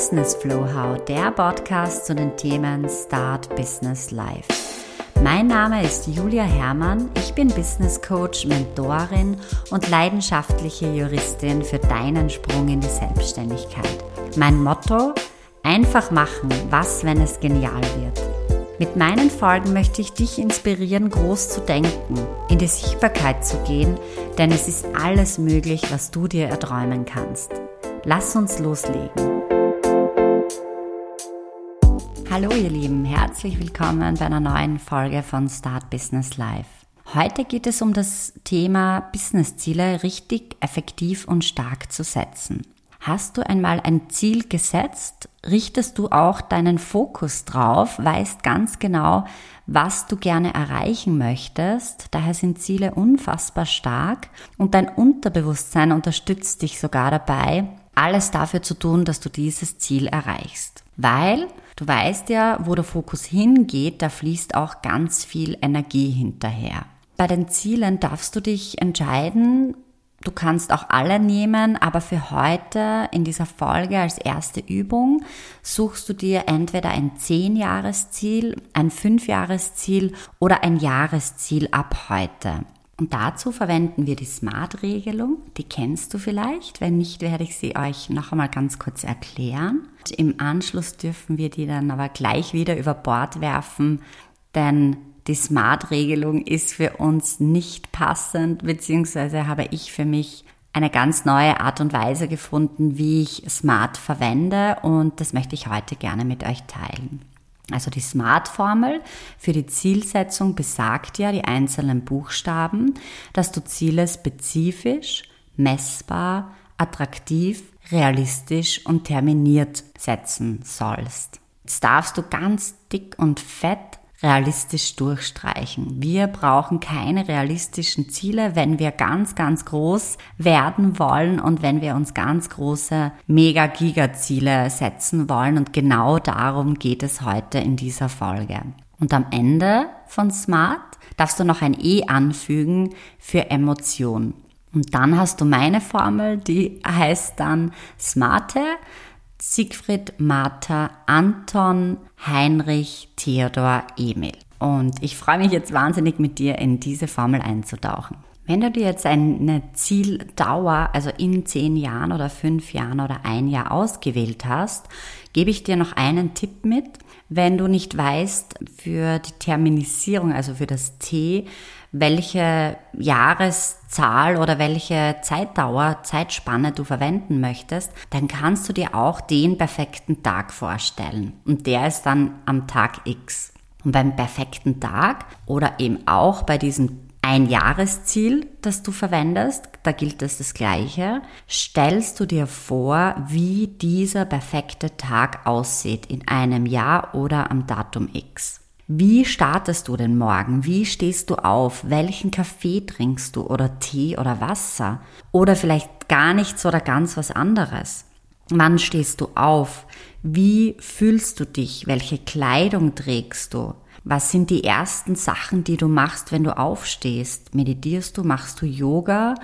Business Flow How, der Podcast zu den Themen Start Business Life. Mein Name ist Julia Herrmann, ich bin Business Coach, Mentorin und leidenschaftliche Juristin für deinen Sprung in die Selbstständigkeit. Mein Motto, einfach machen, was, wenn es genial wird. Mit meinen Folgen möchte ich dich inspirieren, groß zu denken, in die Sichtbarkeit zu gehen, denn es ist alles möglich, was du dir erträumen kannst. Lass uns loslegen. Hallo ihr Lieben, herzlich willkommen bei einer neuen Folge von Start Business Live. Heute geht es um das Thema Businessziele richtig, effektiv und stark zu setzen. Hast du einmal ein Ziel gesetzt, richtest du auch deinen Fokus drauf, weißt ganz genau, was du gerne erreichen möchtest. Daher sind Ziele unfassbar stark und dein Unterbewusstsein unterstützt dich sogar dabei, alles dafür zu tun, dass du dieses Ziel erreichst. Weil du weißt ja, wo der Fokus hingeht, da fließt auch ganz viel Energie hinterher. Bei den Zielen darfst du dich entscheiden, Du kannst auch alle nehmen, aber für heute in dieser Folge als erste Übung suchst du dir entweder ein 10-Jahres-Ziel, ein 5-Jahres-Ziel oder ein Jahresziel ab heute. Und dazu verwenden wir die Smart-Regelung. Die kennst du vielleicht. Wenn nicht, werde ich sie euch noch einmal ganz kurz erklären. Und Im Anschluss dürfen wir die dann aber gleich wieder über Bord werfen, denn die Smart-Regelung ist für uns nicht passend, beziehungsweise habe ich für mich eine ganz neue Art und Weise gefunden, wie ich Smart verwende und das möchte ich heute gerne mit euch teilen. Also die Smart-Formel für die Zielsetzung besagt ja die einzelnen Buchstaben, dass du Ziele spezifisch, messbar, attraktiv, realistisch und terminiert setzen sollst. Jetzt darfst du ganz dick und fett realistisch durchstreichen. Wir brauchen keine realistischen Ziele, wenn wir ganz, ganz groß werden wollen und wenn wir uns ganz große Mega-Giga-Ziele setzen wollen. Und genau darum geht es heute in dieser Folge. Und am Ende von Smart darfst du noch ein E anfügen für Emotion. Und dann hast du meine Formel, die heißt dann Smarte Siegfried, Martha, Anton, Heinrich, Theodor, Emil. Und ich freue mich jetzt wahnsinnig mit dir in diese Formel einzutauchen. Wenn du dir jetzt eine Zieldauer, also in zehn Jahren oder fünf Jahren oder ein Jahr ausgewählt hast, gebe ich dir noch einen Tipp mit. Wenn du nicht weißt für die Terminisierung, also für das T, welche Jahreszahl oder welche Zeitdauer, Zeitspanne du verwenden möchtest, dann kannst du dir auch den perfekten Tag vorstellen. Und der ist dann am Tag X. Und beim perfekten Tag oder eben auch bei diesem ein Jahresziel, das du verwendest, da gilt es das Gleiche, stellst du dir vor, wie dieser perfekte Tag aussieht in einem Jahr oder am Datum X. Wie startest du den Morgen? Wie stehst du auf? Welchen Kaffee trinkst du oder Tee oder Wasser? Oder vielleicht gar nichts oder ganz was anderes? Wann stehst du auf? Wie fühlst du dich? Welche Kleidung trägst du? Was sind die ersten Sachen, die du machst, wenn du aufstehst? Meditierst du? Machst du Yoga?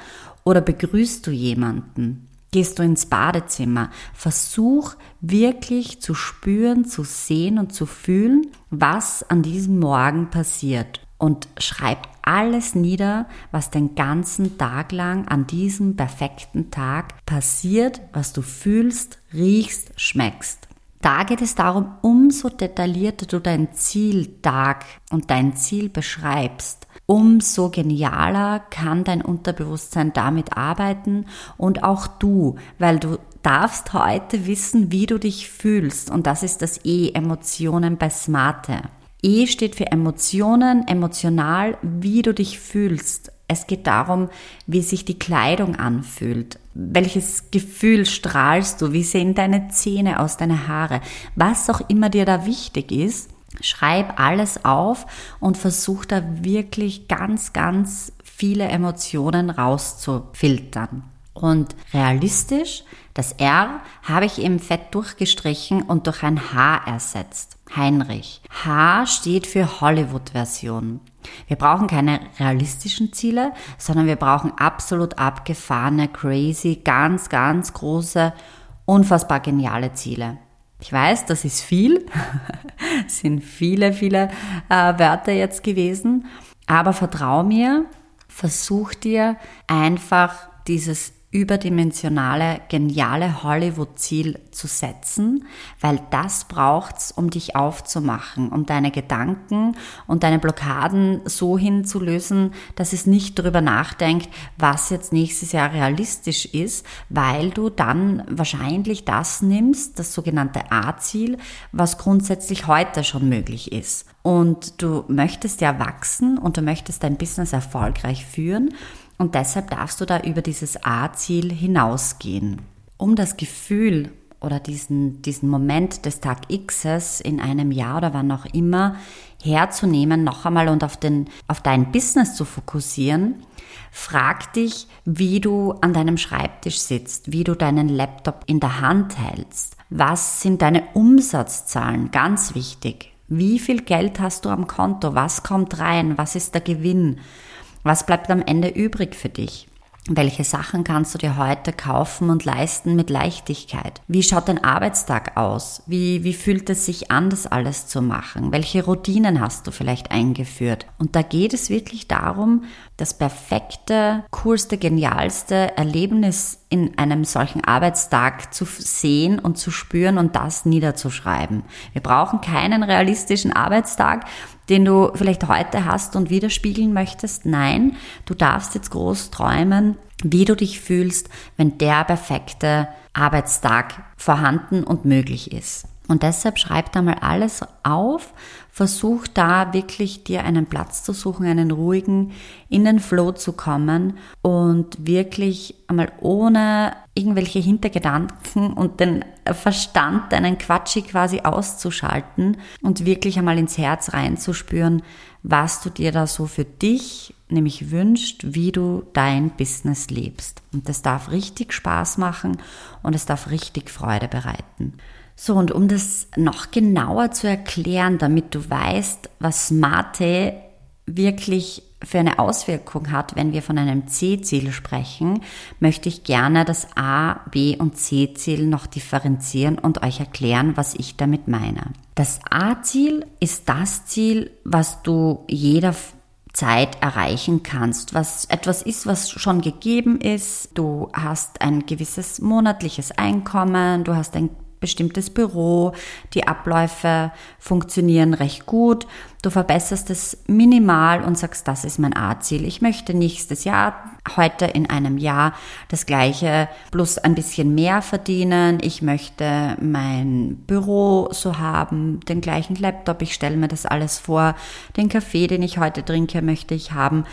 Oder begrüßt du jemanden? Gehst du ins Badezimmer? Versuch wirklich zu spüren, zu sehen und zu fühlen, was an diesem Morgen passiert. Und schreib alles nieder, was den ganzen Tag lang an diesem perfekten Tag passiert, was du fühlst, riechst, schmeckst. Da geht es darum, umso detaillierter du dein Zieltag und dein Ziel beschreibst, umso genialer kann dein Unterbewusstsein damit arbeiten und auch du, weil du darfst heute wissen, wie du dich fühlst und das ist das E, Emotionen bei Smarte. E steht für Emotionen, emotional, wie du dich fühlst. Es geht darum, wie sich die Kleidung anfühlt. Welches Gefühl strahlst du? Wie sehen deine Zähne aus, deine Haare? Was auch immer dir da wichtig ist, Schreib alles auf und versuch da wirklich ganz, ganz viele Emotionen rauszufiltern. Und realistisch, das R habe ich eben fett durchgestrichen und durch ein H ersetzt. Heinrich. H steht für Hollywood-Version. Wir brauchen keine realistischen Ziele, sondern wir brauchen absolut abgefahrene, crazy, ganz, ganz große, unfassbar geniale Ziele. Ich weiß, das ist viel, sind viele, viele äh, Wörter jetzt gewesen, aber vertrau mir, versuch dir einfach dieses überdimensionale, geniale Hollywood-Ziel zu setzen, weil das braucht's, um dich aufzumachen, um deine Gedanken und deine Blockaden so hinzulösen, dass es nicht darüber nachdenkt, was jetzt nächstes Jahr realistisch ist, weil du dann wahrscheinlich das nimmst, das sogenannte A-Ziel, was grundsätzlich heute schon möglich ist. Und du möchtest ja wachsen und du möchtest dein Business erfolgreich führen und deshalb darfst du da über dieses A-Ziel hinausgehen. Um das Gefühl oder diesen, diesen Moment des Tag Xs in einem Jahr oder wann auch immer herzunehmen, noch einmal und auf, den, auf dein Business zu fokussieren, frag dich, wie du an deinem Schreibtisch sitzt, wie du deinen Laptop in der Hand hältst. Was sind deine Umsatzzahlen? Ganz wichtig. Wie viel Geld hast du am Konto? Was kommt rein? Was ist der Gewinn? Was bleibt am Ende übrig für dich? Welche Sachen kannst du dir heute kaufen und leisten mit Leichtigkeit? Wie schaut dein Arbeitstag aus? Wie, wie fühlt es sich an, das alles zu machen? Welche Routinen hast du vielleicht eingeführt? Und da geht es wirklich darum, das perfekte, coolste, genialste Erlebnis in einem solchen Arbeitstag zu sehen und zu spüren und das niederzuschreiben. Wir brauchen keinen realistischen Arbeitstag, den du vielleicht heute hast und widerspiegeln möchtest. Nein, du darfst jetzt groß träumen, wie du dich fühlst, wenn der perfekte Arbeitstag vorhanden und möglich ist. Und deshalb schreib da mal alles auf, versuch da wirklich dir einen Platz zu suchen, einen ruhigen, in den Flow zu kommen und wirklich einmal ohne irgendwelche Hintergedanken und den Verstand, deinen Quatschi quasi auszuschalten und wirklich einmal ins Herz reinzuspüren, was du dir da so für dich nämlich wünscht, wie du dein Business lebst. Und das darf richtig Spaß machen und es darf richtig Freude bereiten. So, und um das noch genauer zu erklären, damit du weißt, was Mate wirklich für eine Auswirkung hat, wenn wir von einem C-Ziel sprechen, möchte ich gerne das A, B und C-Ziel noch differenzieren und euch erklären, was ich damit meine. Das A-Ziel ist das Ziel, was du jeder Zeit erreichen kannst, was etwas ist, was schon gegeben ist. Du hast ein gewisses monatliches Einkommen, du hast ein bestimmtes Büro, die Abläufe funktionieren recht gut, du verbesserst es minimal und sagst, das ist mein A-Ziel. Ich möchte nächstes Jahr, heute in einem Jahr, das gleiche plus ein bisschen mehr verdienen. Ich möchte mein Büro so haben, den gleichen Laptop, ich stelle mir das alles vor, den Kaffee, den ich heute trinke, möchte ich haben.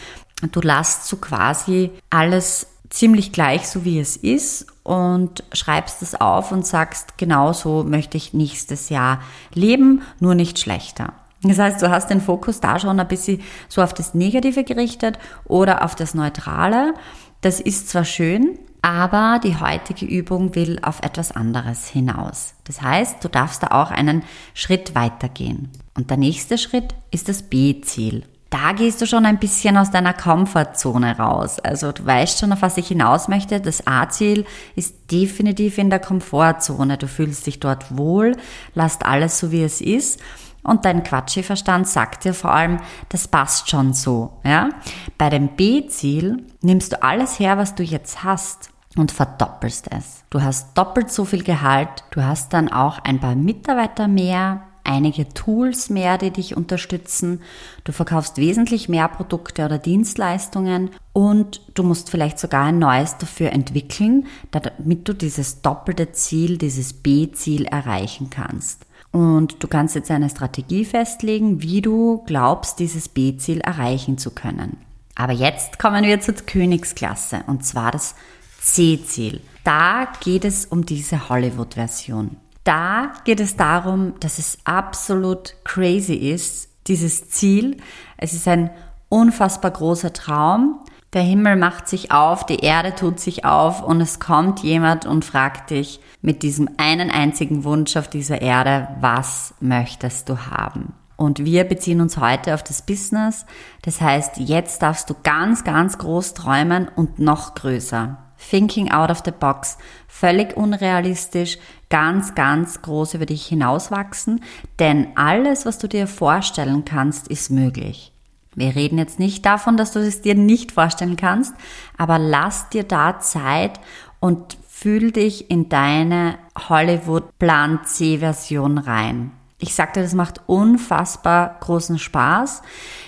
Du lässt so quasi alles ziemlich gleich, so wie es ist und schreibst es auf und sagst, genau so möchte ich nächstes Jahr leben, nur nicht schlechter. Das heißt, du hast den Fokus da schon ein bisschen so auf das Negative gerichtet oder auf das Neutrale. Das ist zwar schön, aber die heutige Übung will auf etwas anderes hinaus. Das heißt, du darfst da auch einen Schritt weitergehen. Und der nächste Schritt ist das B-Ziel da gehst du schon ein bisschen aus deiner Komfortzone raus. Also du weißt schon, auf was ich hinaus möchte. Das A-Ziel ist definitiv in der Komfortzone. Du fühlst dich dort wohl, lasst alles so, wie es ist. Und dein Quatschi-Verstand sagt dir vor allem, das passt schon so, ja. Bei dem B-Ziel nimmst du alles her, was du jetzt hast und verdoppelst es. Du hast doppelt so viel Gehalt, du hast dann auch ein paar Mitarbeiter mehr, einige Tools mehr, die dich unterstützen. Du verkaufst wesentlich mehr Produkte oder Dienstleistungen und du musst vielleicht sogar ein neues dafür entwickeln, damit du dieses doppelte Ziel, dieses B-Ziel erreichen kannst. Und du kannst jetzt eine Strategie festlegen, wie du glaubst, dieses B-Ziel erreichen zu können. Aber jetzt kommen wir zur Königsklasse und zwar das C-Ziel. Da geht es um diese Hollywood-Version. Da geht es darum, dass es absolut crazy ist, dieses Ziel. Es ist ein unfassbar großer Traum. Der Himmel macht sich auf, die Erde tut sich auf und es kommt jemand und fragt dich mit diesem einen einzigen Wunsch auf dieser Erde, was möchtest du haben? Und wir beziehen uns heute auf das Business. Das heißt, jetzt darfst du ganz, ganz groß träumen und noch größer. Thinking out of the box. Völlig unrealistisch, ganz, ganz groß über dich hinauswachsen. Denn alles, was du dir vorstellen kannst, ist möglich. Wir reden jetzt nicht davon, dass du es dir nicht vorstellen kannst, aber lass dir da Zeit und fühl dich in deine Hollywood Plan C Version rein. Ich sagte, das macht unfassbar großen Spaß.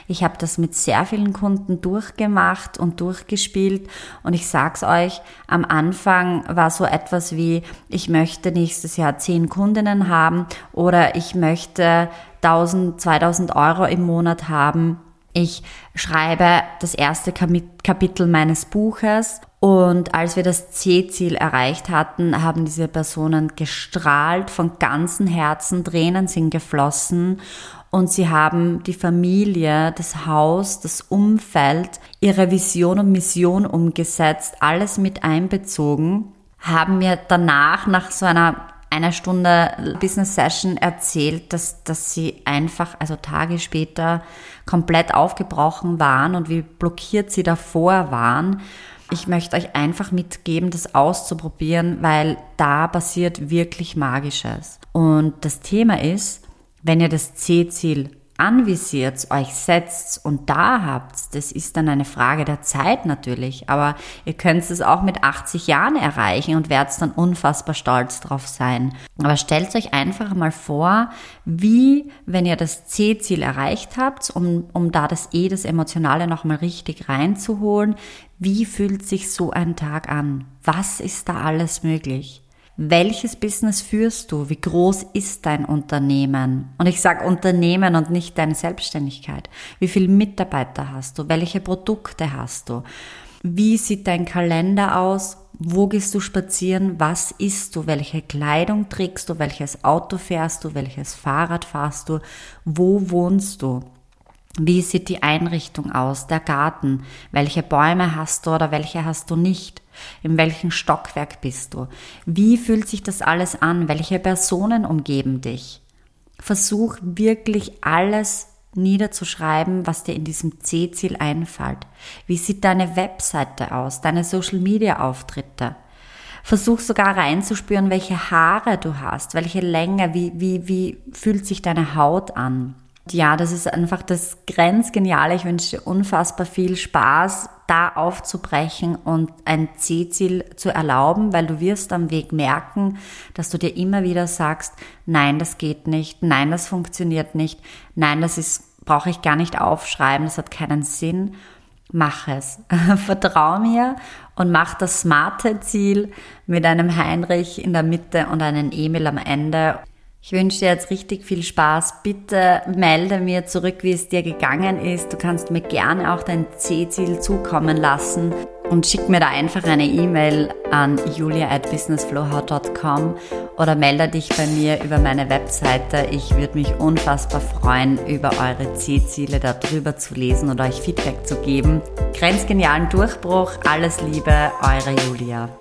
Ich habe das mit sehr vielen Kunden durchgemacht und durchgespielt und ich sag's euch, am Anfang war so etwas wie, ich möchte nächstes Jahr zehn Kundinnen haben oder ich möchte 1000, 2000 Euro im Monat haben. Ich schreibe das erste Kapitel meines Buches und als wir das C-Ziel erreicht hatten, haben diese Personen gestrahlt von ganzem Herzen, Tränen sind geflossen. Und sie haben die Familie, das Haus, das Umfeld, ihre Vision und Mission umgesetzt, alles mit einbezogen, haben mir danach nach so einer einer Stunde Business Session erzählt, dass, dass sie einfach, also Tage später, komplett aufgebrochen waren und wie blockiert sie davor waren ich möchte euch einfach mitgeben, das auszuprobieren, weil da passiert wirklich Magisches. Und das Thema ist, wenn ihr das C-Ziel anvisiert, euch setzt und da habt, das ist dann eine Frage der Zeit natürlich, aber ihr könnt es auch mit 80 Jahren erreichen und werdet dann unfassbar stolz drauf sein. Aber stellt euch einfach mal vor, wie, wenn ihr das C-Ziel erreicht habt, um, um da das E, das Emotionale nochmal richtig reinzuholen, wie fühlt sich so ein Tag an? Was ist da alles möglich? Welches Business führst du? Wie groß ist dein Unternehmen? Und ich sage Unternehmen und nicht deine Selbstständigkeit. Wie viele Mitarbeiter hast du? Welche Produkte hast du? Wie sieht dein Kalender aus? Wo gehst du spazieren? Was isst du? Welche Kleidung trägst du? Welches Auto fährst du? Welches Fahrrad fahrst du? Wo wohnst du? Wie sieht die Einrichtung aus, der Garten? Welche Bäume hast du oder welche hast du nicht? In welchem Stockwerk bist du? Wie fühlt sich das alles an? Welche Personen umgeben dich? Versuch wirklich alles niederzuschreiben, was dir in diesem C-Ziel einfällt. Wie sieht deine Webseite aus? Deine Social-Media-Auftritte? Versuch sogar reinzuspüren, welche Haare du hast, welche Länge, wie, wie, wie fühlt sich deine Haut an? Ja, das ist einfach das Grenzgeniale. Ich wünsche dir unfassbar viel Spaß, da aufzubrechen und ein C-Ziel zu erlauben, weil du wirst am Weg merken, dass du dir immer wieder sagst, nein, das geht nicht, nein, das funktioniert nicht, nein, das ist, brauche ich gar nicht aufschreiben, das hat keinen Sinn. Mach es. Vertrau mir und mach das smarte Ziel mit einem Heinrich in der Mitte und einem Emil am Ende. Ich wünsche dir jetzt richtig viel Spaß. Bitte melde mir zurück, wie es dir gegangen ist. Du kannst mir gerne auch dein C-Ziel zukommen lassen und schick mir da einfach eine E-Mail an julia at businessflowhow.com oder melde dich bei mir über meine Webseite. Ich würde mich unfassbar freuen, über eure C-Ziele darüber zu lesen und euch Feedback zu geben. Grenzgenialen Durchbruch. Alles Liebe, eure Julia.